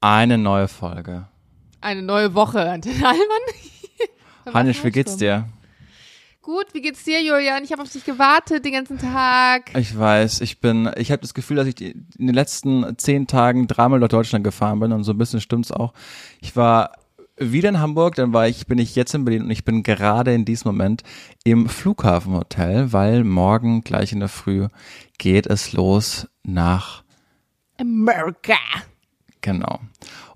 Eine neue Folge. Eine neue Woche, Antenne Allmann. Hannisch, wie geht's dir? Gut, wie geht's dir, Julian? Ich habe auf dich gewartet den ganzen Tag. Ich weiß, ich bin, ich habe das Gefühl, dass ich in den letzten zehn Tagen dreimal durch Deutschland gefahren bin und so ein bisschen stimmt's auch. Ich war wieder in Hamburg, dann war ich, bin ich jetzt in Berlin und ich bin gerade in diesem Moment im Flughafenhotel, weil morgen gleich in der Früh geht es los nach America. Genau.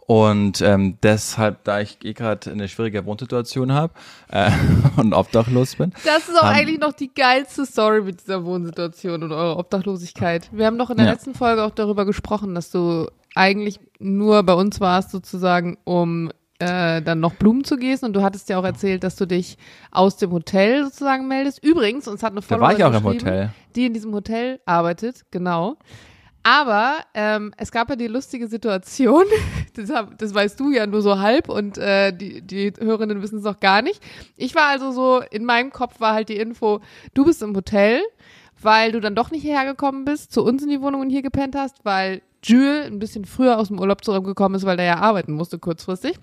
Und ähm, deshalb, da ich eh gerade eine schwierige Wohnsituation habe äh, und obdachlos bin. Das ist auch haben- eigentlich noch die geilste Story mit dieser Wohnsituation und eurer Obdachlosigkeit. Wir haben doch in der Ja. letzten Folge auch darüber gesprochen, dass du eigentlich nur bei uns warst, sozusagen, um äh, dann noch Blumen zu gießen. Und du hattest ja auch erzählt, dass du dich aus dem Hotel sozusagen meldest. Übrigens, uns hat eine Da war ich auch im Hotel. die in diesem Hotel arbeitet, genau. Aber ähm, es gab ja die lustige Situation, das, hab, das weißt du ja nur so halb und äh, die, die Hörerinnen wissen es noch gar nicht. Ich war also so, in meinem Kopf war halt die Info, du bist im Hotel, weil du dann doch nicht hierher gekommen bist, zu uns in die Wohnung und hier gepennt hast, weil Jules ein bisschen früher aus dem Urlaub zurückgekommen ist, weil der ja arbeiten musste kurzfristig.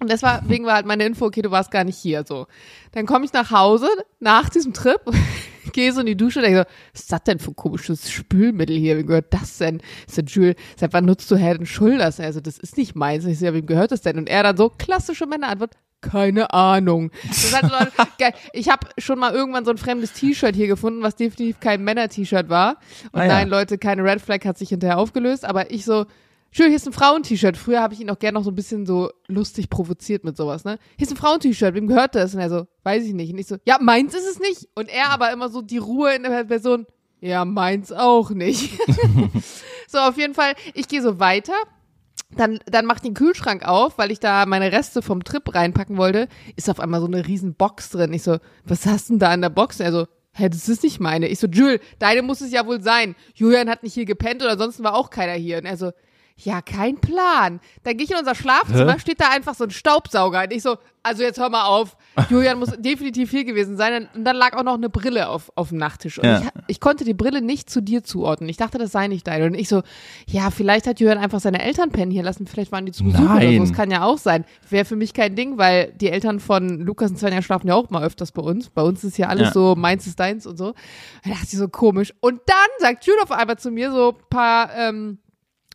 Und deswegen war halt meine Info, okay, du warst gar nicht hier, so. Dann komme ich nach Hause nach diesem Trip, gehe so in die Dusche und denke so, was ist das denn für ein komisches Spülmittel hier? Wem gehört das denn? Ich so, Jules, seit wann nutzt du Head and Shoulders? Also, das ist nicht meins. Ich so, ja, wem gehört das denn? Und er dann so, klassische Männerantwort, keine Ahnung. Ist halt so, geil. Ich habe schon mal irgendwann so ein fremdes T-Shirt hier gefunden, was definitiv kein Männer-T-Shirt war. Und Ah ja. nein, Leute, keine Red Flag hat sich hinterher aufgelöst, aber ich so, Schön, hier ist ein Frauen-T-Shirt. Früher habe ich ihn auch gerne noch so ein bisschen so lustig provoziert mit sowas, ne? Hier ist ein Frauen-T-Shirt, wem gehört das? Und er so, weiß ich nicht. Und ich so, ja, meins ist es nicht. Und er aber immer so die Ruhe in der Person, ja, meins auch nicht. so, auf jeden Fall, ich gehe so weiter. Dann, dann mach ich den Kühlschrank auf, weil ich da meine Reste vom Trip reinpacken wollte. Ist auf einmal so eine riesen Box drin. Ich so, was hast denn da in der Box? Er so, hä, das ist nicht meine. Ich so, Jules, deine muss es ja wohl sein. Julian hat nicht hier gepennt oder ansonsten war auch keiner hier. Und er so, ja, kein Plan. Dann gehe ich in unser Schlafzimmer, Hä? steht da einfach so ein Staubsauger. Und ich so, also jetzt hör mal auf. Julian muss definitiv hier gewesen sein. Und dann lag auch noch eine Brille auf, auf dem Nachttisch. Und Ja. ich, ich konnte die Brille nicht zu dir zuordnen. Ich dachte, das sei nicht deine. Und ich so, ja, vielleicht hat Julian einfach seine Eltern pennen hier lassen. Vielleicht waren die zu Besuch oder so. Das kann ja auch sein. Wäre für mich kein Ding, weil die Eltern von Lukas und Svenja schlafen ja auch mal öfters bei uns. Bei uns ist ja alles Ja. so, meins ist deins und so. Da dachte ich so komisch. Und dann sagt Julian auf einmal zu mir so ein paar, ähm,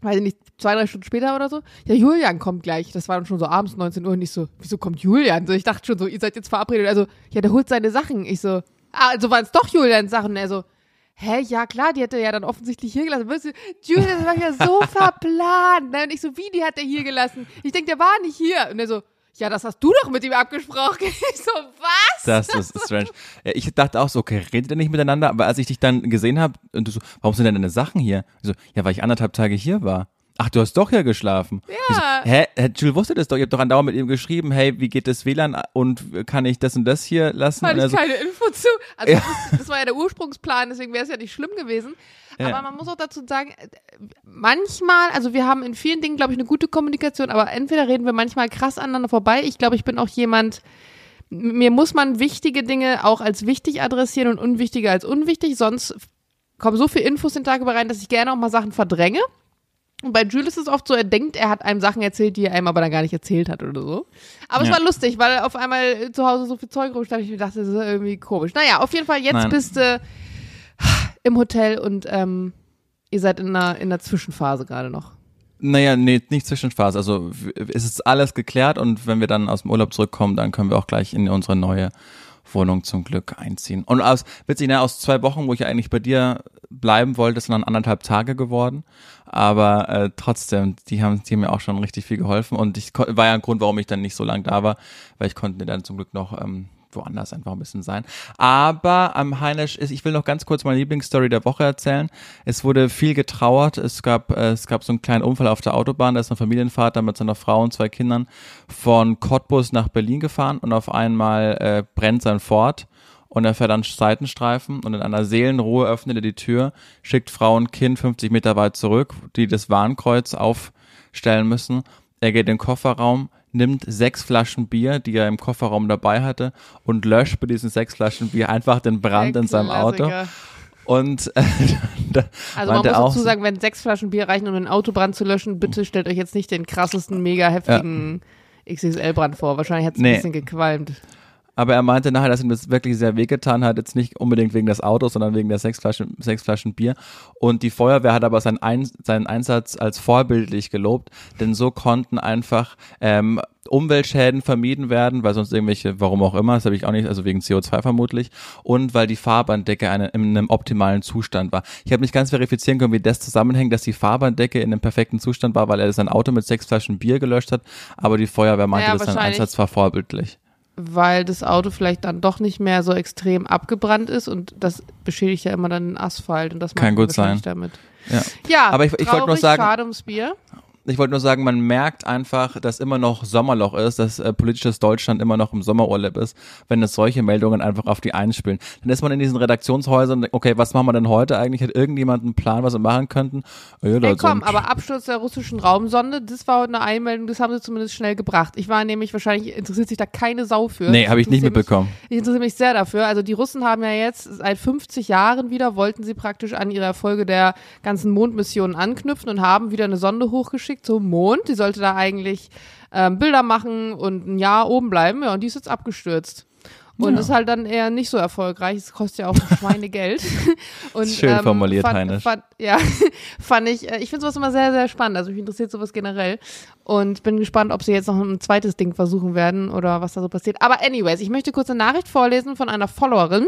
weiß ich nicht, zwei, drei Stunden später oder so, ja, Julian kommt gleich. Das war dann schon so abends 19 Uhr und ich so, wieso kommt Julian? So, ich dachte schon so, ihr seid jetzt verabredet. Also, ja, der holt seine Sachen. Ich so, ah, also waren es doch Julians Sachen. Und er so, hä, ja klar, die hat er ja dann offensichtlich hier gelassen. Weißt du, Julian, das war ja so verplant. Ne? Und ich so, wie, die hat er hier gelassen? Ich denke, der war nicht hier. Und er so, ja, das hast du doch mit ihm abgesprochen. Ich so, was? Das ist strange. Ja, ich dachte auch so, okay, redet ihr nicht miteinander? Aber als ich dich dann gesehen habe und du so, warum sind denn deine Sachen hier? Ich so, ja, weil ich anderthalb Tage hier war. Ach, du hast doch hier geschlafen. Ja. So, hä, Jules wusste das doch. Ihr habt doch andauernd mit ihm geschrieben, hey, wie geht das WLAN und kann ich das und das hier lassen? Hatte ich so, keine Info zu. Also Ja. das, das war ja der Ursprungsplan, deswegen wäre es ja nicht schlimm gewesen. Ja. Aber man muss auch dazu sagen, manchmal, also wir haben in vielen Dingen, glaube ich, eine gute Kommunikation, aber entweder reden wir manchmal krass aneinander vorbei. Ich glaube, ich bin auch jemand, mir muss man wichtige Dinge auch als wichtig adressieren und unwichtige als unwichtig, sonst kommen so viele Infos den Tag über rein, dass ich gerne auch mal Sachen verdränge. Und bei Jules ist es oft so, er denkt, er hat einem Sachen erzählt, die er einem aber dann gar nicht erzählt hat oder so. Aber es Ja. war lustig, weil auf einmal zu Hause so viel Zeug rumstand. Ich dachte, das ist irgendwie komisch. Naja, auf jeden Fall, jetzt Nein. bist du im Hotel und ähm, ihr seid in einer, in einer Zwischenphase gerade noch. Naja, nee, nicht Zwischenphase. Also es ist alles geklärt und wenn wir dann aus dem Urlaub zurückkommen, dann können wir auch gleich in unsere neue Wohnung zum Glück einziehen. Und aus, witzig, ne, aus zwei Wochen, wo ich eigentlich bei dir bleiben wollte, sind dann anderthalb Tage geworden. Aber äh, trotzdem, die haben, die haben mir auch schon richtig viel geholfen. Und ich war ja ein Grund, warum ich dann nicht so lange da war, weil ich konnte dann zum Glück noch ähm, woanders einfach ein bisschen sein. Aber am Heinisch ist, ich will noch ganz kurz meine Lieblingsstory der Woche erzählen. Es wurde viel getrauert. Es gab, äh, es gab so einen kleinen Unfall auf der Autobahn. Da ist ein Familienvater mit seiner Frau und zwei Kindern von Cottbus nach Berlin gefahren und auf einmal äh, brennt sein Ford. Und er fährt an Seitenstreifen und in einer Seelenruhe öffnet er die Tür, schickt Frau und Kind 50 Meter weit zurück, die das Warnkreuz aufstellen müssen. Er geht in den Kofferraum, nimmt sechs Flaschen Bier, die er im Kofferraum dabei hatte, und löscht bei diesen sechs Flaschen Bier einfach den Brand in seinem Auto. Und äh, da Also man muss auch, dazu sagen, wenn sechs Flaschen Bier reichen, um einen Autobrand zu löschen, bitte stellt euch jetzt nicht den krassesten, mega heftigen XXL-Brand vor. Wahrscheinlich hat es Nee. ein bisschen gequalmt. Aber er meinte nachher, dass ihm das wirklich sehr wehgetan hat, jetzt nicht unbedingt wegen des Autos, sondern wegen der sechs Flaschen, sechs Flaschen Bier. Und die Feuerwehr hat aber seinen, Ein seinen Einsatz als vorbildlich gelobt, denn so konnten einfach ähm, Umweltschäden vermieden werden, weil sonst irgendwelche, warum auch immer, das habe ich auch nicht, also wegen CO2 vermutlich, und weil die Fahrbahndecke eine, in einem optimalen Zustand war. Ich habe nicht ganz verifizieren können, wie das zusammenhängt, dass die Fahrbahndecke in einem perfekten Zustand war, weil er sein Auto mit sechs Flaschen Bier gelöscht hat, aber die Feuerwehr meinte, Naja, dass sein Einsatz war vorbildlich. Weil das Auto vielleicht dann doch nicht mehr so extrem abgebrannt ist und das beschädigt ja immer dann den Asphalt und das Kann machen die gut sein. damit. Ja. Ja, Aber ich- ich wollte nur sagen- schade ums Bier. Ich wollte nur sagen, man merkt einfach, dass immer noch Sommerloch ist, dass äh, politisches Deutschland immer noch im Sommerurlaub ist, wenn es solche Meldungen einfach auf die einspielen. Dann ist man in diesen Redaktionshäusern, okay, was machen wir denn heute eigentlich? Hat irgendjemand einen Plan, was wir machen könnten? Oh ja, Ey, komm, aber Absturz der russischen Raumsonde, das war heute eine Einmeldung, das haben sie zumindest schnell gebracht. Ich war nämlich, wahrscheinlich interessiert sich da keine Sau für. Nee, habe ich nicht interessiere mich- mitbekommen. Ich interessiere mich sehr dafür. Also die Russen haben ja jetzt seit 50 Jahren wieder, wollten sie praktisch an ihre Erfolge der ganzen Mondmissionen anknüpfen und haben wieder eine Sonde hochgeschickt zum Mond. Die sollte da eigentlich ähm, Bilder machen und ein Jahr oben bleiben. Ja, und die ist jetzt abgestürzt. Und Ja. ist halt dann eher nicht so erfolgreich. Es kostet ja auch Schweinegeld. Und, Schön formuliert, fand, Heinisch. Fand, ja, fand ich, äh, ich finde sowas immer sehr, sehr spannend. Also mich interessiert sowas generell. Und bin gespannt, ob sie jetzt noch ein zweites Ding versuchen werden oder was da so passiert. Aber anyways, ich möchte kurz eine Nachricht vorlesen von einer Followerin.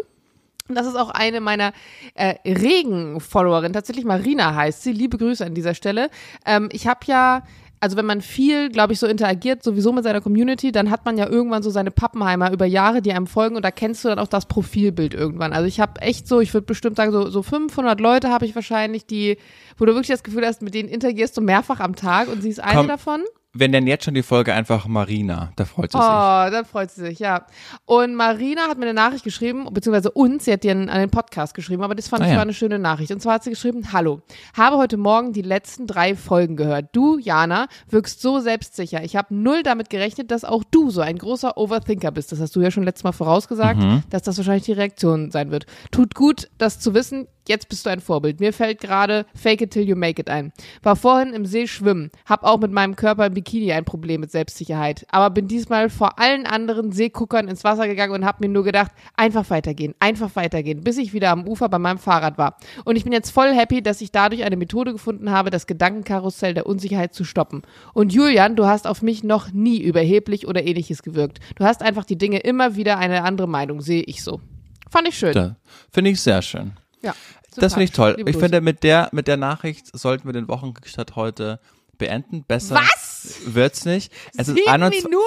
Und Das ist auch eine meiner äh, regen Followerinnen. Tatsächlich Marina heißt sie. Liebe Grüße an dieser Stelle. Ähm, ich habe ja, also wenn man viel, glaube ich, so interagiert, sowieso mit seiner Community, dann hat man ja irgendwann so seine Pappenheimer über Jahre, die einem folgen und da kennst du dann auch das Profilbild irgendwann. Also ich habe echt so, ich würde bestimmt sagen, so, so 500 Leute habe ich wahrscheinlich, die, wo du wirklich das Gefühl hast, mit denen interagierst du mehrfach am Tag und sie ist eine Komm, davon. Wir nennen jetzt schon die Folge einfach Marina, da freut sie Oh, sich. dann freut sie sich, ja. Und Marina hat mir eine Nachricht geschrieben, beziehungsweise uns, sie hat dir an den Podcast geschrieben, aber das fand Ah, ich ja. war eine schöne Nachricht. Und zwar hat sie geschrieben, hallo, habe heute Morgen die letzten drei Folgen gehört. Du, Jana, wirkst so selbstsicher. Ich habe null damit gerechnet, dass auch du so ein großer Overthinker bist. Das hast du ja schon letztes Mal vorausgesagt, Mhm. dass das wahrscheinlich die Reaktion sein wird. Tut gut, das zu wissen. Jetzt bist du ein Vorbild. Mir fällt gerade Fake it till you make it ein. War vorhin im See schwimmen, hab auch mit meinem Körper im Bikini ein Problem mit Selbstsicherheit, aber bin diesmal vor allen anderen Seeguckern ins Wasser gegangen und hab mir nur gedacht, einfach weitergehen, einfach weitergehen, bis ich wieder am Ufer bei meinem Fahrrad war. Und ich bin jetzt voll happy, dass ich dadurch eine Methode gefunden habe, das Gedankenkarussell der Unsicherheit zu stoppen. Und Julian, du hast auf mich noch nie überheblich oder ähnliches gewirkt. Du hast einfach die Dinge immer wieder eine andere Meinung, sehe ich so. Fand ich schön. Finde ich sehr schön. Ja. Das finde ich toll. Ich finde, mit der, mit der Nachricht sollten wir den Wochenstart heute beenden. Besser Was? wird's nicht. Es Sieben 21 Minuten?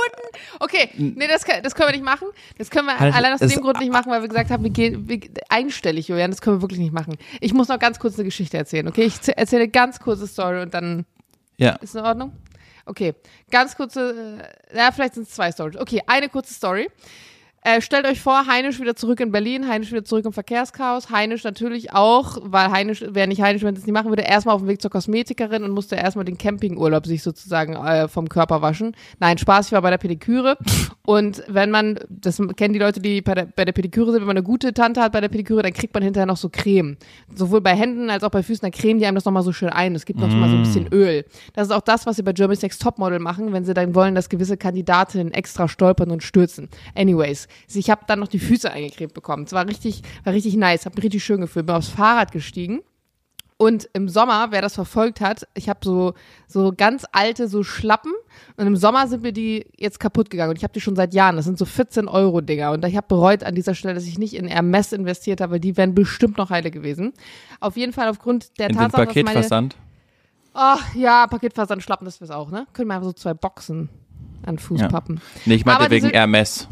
Okay, nee, das, kann, das können wir nicht machen. Das können wir Halt, allein aus dem Grund nicht machen, weil wir gesagt haben, wir gehen wir, einstellig, Julian. Das können wir wirklich nicht machen. Ich muss noch ganz kurz eine Geschichte erzählen, okay? Ich erzähle ganz kurze Story und dann Ja. ist in Ordnung? Okay, ganz kurze, äh, ja, vielleicht sind es zwei Stories. Okay, eine kurze Story. Äh, stellt euch vor, Heinisch wieder zurück in Berlin, Heinisch wieder zurück im Verkehrschaos, Heinisch natürlich auch, weil Heinisch, wäre nicht Heinisch, wenn es nicht machen würde, erstmal auf dem Weg zur Kosmetikerin und musste erstmal den Campingurlaub sich sozusagen äh, vom Körper waschen. Nein, Spaß, ich war bei der Pediküre und wenn man, das kennen die Leute, die bei der, bei der Pediküre sind, wenn man eine gute Tante hat bei der Pediküre, dann kriegt man hinterher noch so Creme. Sowohl bei Händen als auch bei Füßen, dann cremen die einem das nochmal so schön ein. Es gibt noch mal so ein bisschen Öl. Das ist auch das, was sie bei Germany's Next Topmodel machen, wenn sie dann wollen, dass gewisse Kandidatinnen extra stolpern und stürzen. Anyways, ich habe dann noch die Füße eingecremt bekommen. Es war richtig, war richtig nice, habe mich richtig schön gefühlt. Bin aufs Fahrrad gestiegen und im Sommer, wer das verfolgt hat, ich habe so so ganz alte so Schlappen und im Sommer sind mir die jetzt kaputt gegangen und ich habe die schon seit Jahren. Das sind so 14 Euro Dinger und ich habe bereut an dieser Stelle, dass ich nicht in Hermes investiert habe, weil die wären bestimmt noch heile gewesen. Auf jeden Fall aufgrund der In Tatsache, dass meine Paketversand. Ach ja, Paketversand Schlappen, das wär's auch, ne? Können wir einfach so zwei Boxen an Fußpappen. Nee, ich meinte wegen sind- Hermes.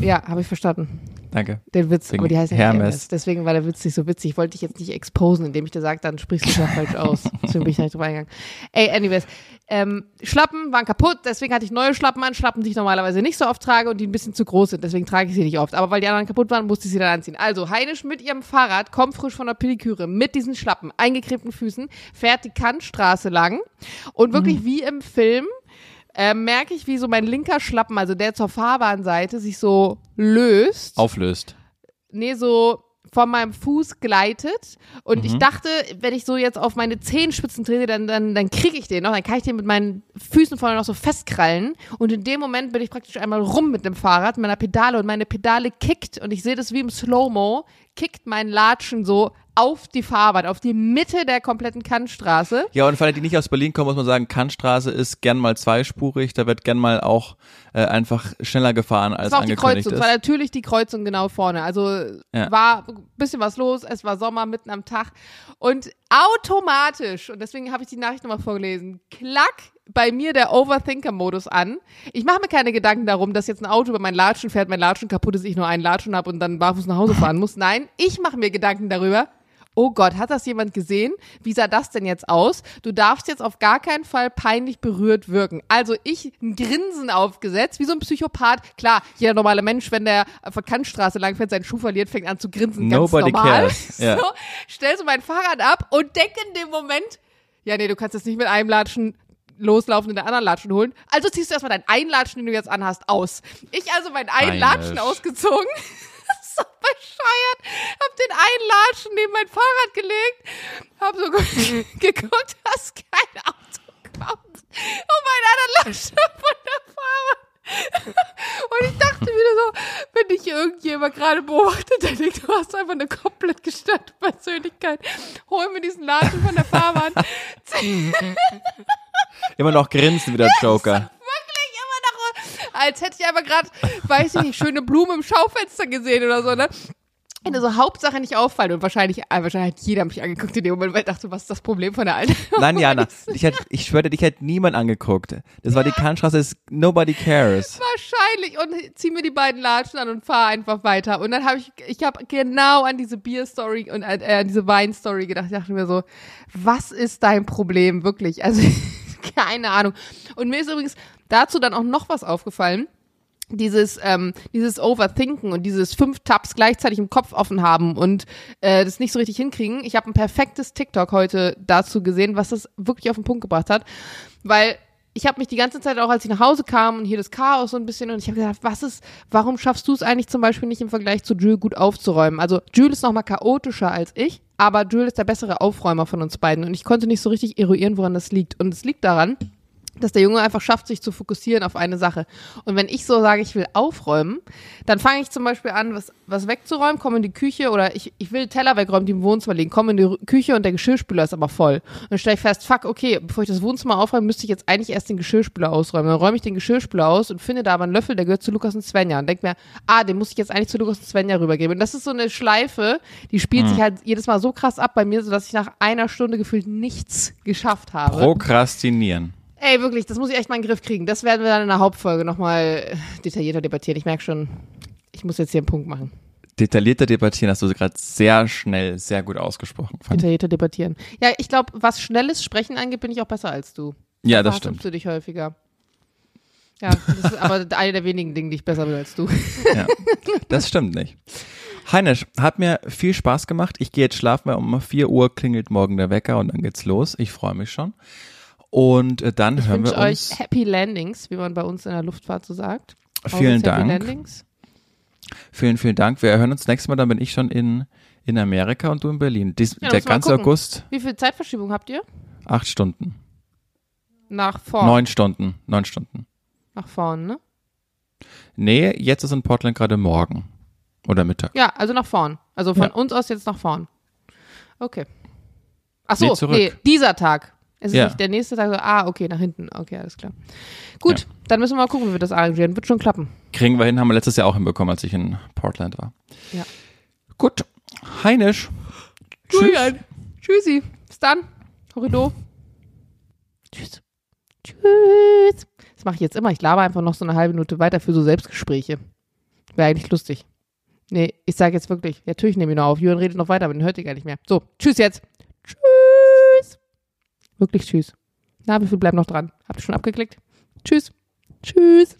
Ja, habe ich verstanden. Danke. Den Witz, Wegen aber die heißen Hermes. Hermes. Deswegen war der Witz nicht so witzig. Ich wollte dich jetzt nicht exposen, indem ich dir sage, dann sprichst du es ja falsch aus. Deswegen bin ich da nicht drüber eingegangen. Ey, anyways. Ähm, Schlappen waren kaputt, deswegen hatte ich neue Schlappen an. Schlappen, die ich normalerweise nicht so oft trage und die ein bisschen zu groß sind. Deswegen trage ich sie nicht oft. Aber weil die anderen kaputt waren, musste ich sie dann anziehen. Also, Heinisch mit ihrem Fahrrad, kommt frisch von der Pediküre, mit diesen Schlappen, eingecremten Füßen, fährt die Kantstraße lang und wirklich wie im Film äh, merke ich, wie so mein linker Schlappen, also der zur Fahrbahnseite, sich so löst. Auflöst. nee, so von meinem Fuß gleitet. Und Mhm. ich dachte, wenn ich so jetzt auf meine Zehenspitzen trete, dann, dann, dann kriege ich den noch, dann kann ich den mit meinen Füßen vorne noch so festkrallen. Und in dem Moment bin ich praktisch einmal rum mit dem Fahrrad, mit meiner Pedale. Und meine Pedale kickt. Und ich sehe das wie im Slow-Mo, kickt mein Latschen so auf die Fahrbahn, auf die Mitte der kompletten Kantstraße. Ja, und für alle, die nicht aus Berlin kommen, muss man sagen, Kantstraße ist gern mal zweispurig, da wird gern mal auch äh, einfach schneller gefahren als Es war auch die Kreuzung, es ist. war natürlich die Kreuzung genau vorne. Also Ja. war ein bisschen was los, es war Sommer mitten am Tag und automatisch, und deswegen habe ich die Nachricht nochmal vorgelesen, klack bei mir der Overthinker-Modus an. Ich mache mir keine Gedanken darum, dass jetzt ein Auto über mein Latschen fährt, mein Latschen kaputt ist, ich nur einen Latschen habe und dann barfuß nach Hause fahren muss. Nein, ich mache mir Gedanken darüber, Oh Gott, hat das jemand gesehen? Wie sah das denn jetzt aus? Du darfst jetzt auf gar keinen Fall peinlich berührt wirken. Also ich ein Grinsen aufgesetzt, wie so ein Psychopath. Klar, jeder normale Mensch, wenn der auf der Kantstraße langfährt, seinen Schuh verliert, fängt an zu grinsen. Nobody ganz normal. cares. Ja. So, stellst du mein Fahrrad ab und denk in dem Moment, ja nee, du kannst jetzt nicht mit einem Latschen loslaufen und den anderen Latschen holen. Also ziehst du erstmal deinen einen Latschen, den du jetzt anhast, aus. Ich also meinen einen. Latschen ausgezogen. So bescheuert. Hab den einen Latschen neben mein Fahrrad gelegt. Hab so ge geguckt, dass kein Auto kommt. Und mein anderer Latschen von der Fahrbahn. Und ich dachte wieder so, wenn dich irgendjemand gerade beobachtet, der denkt, du hast einfach eine komplett gestörte Persönlichkeit. Hol mir diesen Latschen von der Fahrbahn. Immer noch grinsen wie der Joker. Als hätte ich einfach gerade, weiß ich nicht, schöne Blume im Schaufenster gesehen oder so, ne? Und so Hauptsache nicht auffallen und wahrscheinlich, äh, wahrscheinlich hat jeder mich angeguckt in dem Moment, weil ich dachte, was ist das Problem von der Alten? Nein, Jana, ich, hätt, ich schwöre, dich hätte niemand angeguckt. Das war die Kantstraße, ist nobody cares. Wahrscheinlich und zieh mir die beiden Latschen an und fahr einfach weiter. Und dann habe ich, ich habe genau an diese Bier-Story und äh, an diese Wein-Story gedacht. Ich dachte mir so, was ist dein Problem wirklich? Also keine Ahnung. Und mir ist übrigens dazu dann auch noch was aufgefallen. Dieses, ähm, dieses Overthinken und dieses fünf Tabs gleichzeitig im Kopf offen haben und äh, das nicht so richtig hinkriegen. Ich habe ein perfektes TikTok heute dazu gesehen, was das wirklich auf den Punkt gebracht hat. Weil ich habe mich die ganze Zeit auch, als ich nach Hause kam und hier das Chaos so ein bisschen und ich habe gedacht, was ist, warum schaffst du es eigentlich zum Beispiel nicht im Vergleich zu Jules gut aufzuräumen? Also Jules ist nochmal chaotischer als ich, aber Jules ist der bessere Aufräumer von uns beiden und ich konnte nicht so richtig eruieren, woran das liegt. Und es liegt daran, dass der Junge einfach schafft, sich zu fokussieren auf eine Sache. Und wenn ich so sage, ich will aufräumen, dann fange ich zum Beispiel an, was, was wegzuräumen, komme in die Küche oder ich, ich will Teller wegräumen, die im Wohnzimmer liegen, komme in die Küche und der Geschirrspüler ist aber voll. Und dann stelle ich fest, fuck, okay, bevor ich das Wohnzimmer aufräume, müsste ich jetzt eigentlich erst den Geschirrspüler ausräumen. Dann räume ich den Geschirrspüler aus und finde da aber einen Löffel, der gehört zu Lukas und Svenja und denke mir, ah, den muss ich jetzt eigentlich zu Lukas und Svenja rübergeben. Und das ist so eine Schleife, die spielt sich halt jedes Mal so krass ab bei mir, sodass ich nach einer Stunde gefühlt nichts geschafft habe. Prokrastinieren. Ey, wirklich, das muss ich echt mal in den Griff kriegen. Das werden wir dann in der Hauptfolge nochmal äh, detaillierter debattieren. Ich merke schon, ich muss jetzt hier einen Punkt machen. Detaillierter debattieren hast du gerade sehr schnell, sehr gut ausgesprochen. Detaillierter debattieren. Ja, ich glaube, was schnelles Sprechen angeht, bin ich auch besser als du. Ja, das stimmt. du dich häufiger. Ja, das ist aber eine der wenigen Dinge, die ich besser bin als du. Ja, das stimmt nicht. Heinisch, hat mir viel Spaß gemacht. Ich gehe jetzt schlafen, weil um 4 Uhr klingelt morgen der Wecker und dann geht's los. Ich freue mich schon. Und äh, dann Ich hören wir uns. euch Happy Landings, wie man bei uns in der Luftfahrt so sagt. Vielen Always Happy Dank. Landings. Vielen, vielen Dank. Wir hören uns nächstes Mal, dann bin ich schon in, in Amerika und du in Berlin. Dies, Ja, der ganze. August, Wie viel Zeitverschiebung habt ihr? acht Stunden. Nach vorn. Neun Stunden. Neun Stunden. Nach vorn, ne? Nee, jetzt ist in Portland gerade morgen. Oder Mittag. Ja, also nach vorn. Also von Ja. uns aus jetzt nach vorn. Okay. Ach so, Nee, nee, dieser Tag. Es ist Ja. nicht der nächste Tag. so, Ah, okay, nach hinten. Okay, alles klar. Gut, dann müssen wir mal gucken, wie wir das arrangieren. Wird schon klappen. Kriegen wir hin, haben wir letztes Jahr auch hinbekommen, als ich in Portland war. Ja. Gut. Heinisch. Julian. Tschüssi. Bis dann. Horrido. Tschüss. Tschüss. Das mache ich jetzt immer. Ich laber einfach noch so eine halbe Minute weiter für so Selbstgespräche. Wäre eigentlich lustig. Nee, ich sage jetzt wirklich. Ja, natürlich nehme ich noch auf. Julian redet noch weiter, aber den hört ihr gar nicht mehr. So, tschüss jetzt. Tschüss. Wirklich tschüss. Na, wie viel bleibt noch dran? Habt ihr schon abgeklickt? Tschüss. Tschüss.